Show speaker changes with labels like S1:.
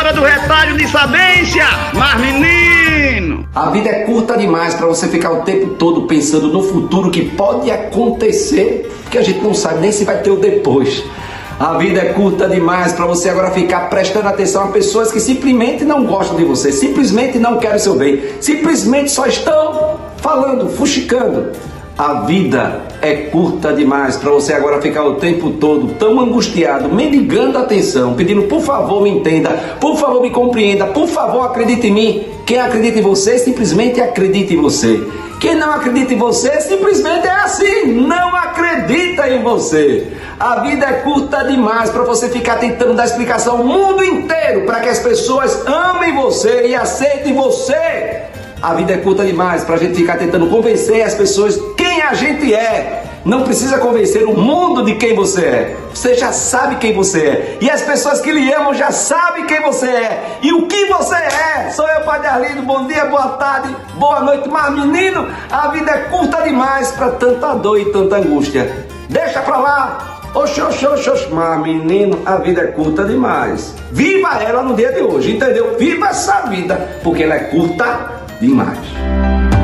S1: hora do retalho de sabência, mas menino!
S2: A vida é curta demais para você ficar o tempo todo pensando no futuro que pode acontecer, porque a gente não sabe nem se vai ter o depois. A vida é curta demais para você agora ficar prestando atenção a pessoas que simplesmente não gostam de você, simplesmente não querem seu bem, simplesmente só estão falando, fuxicando. A vida é curta demais para você agora ficar o tempo todo tão angustiado, mendigando atenção, pedindo por favor me entenda, por favor me compreenda, por favor acredite em mim. Quem acredita em você, simplesmente acredita em você. Quem não acredita em você, simplesmente é assim, não acredita em você. A vida é curta demais para você ficar tentando dar explicação ao mundo inteiro para que as pessoas amem você e aceitem você. A vida é curta demais para a gente ficar tentando convencer as pessoas quem a gente é. Não precisa convencer o mundo de quem você é. Você já sabe quem você é. E as pessoas que lhe amam já sabem quem você é. E o que você é. Sou eu, Padre Arlindo. Bom dia, boa tarde, boa noite. Mas, menino, a vida é curta demais para tanta dor e tanta angústia. Deixa pra lá. Oxi, oxi, oxi, oxi. Mas, menino, a vida é curta demais. Viva ela no dia de hoje, entendeu? Viva essa vida, porque ela é curta demais.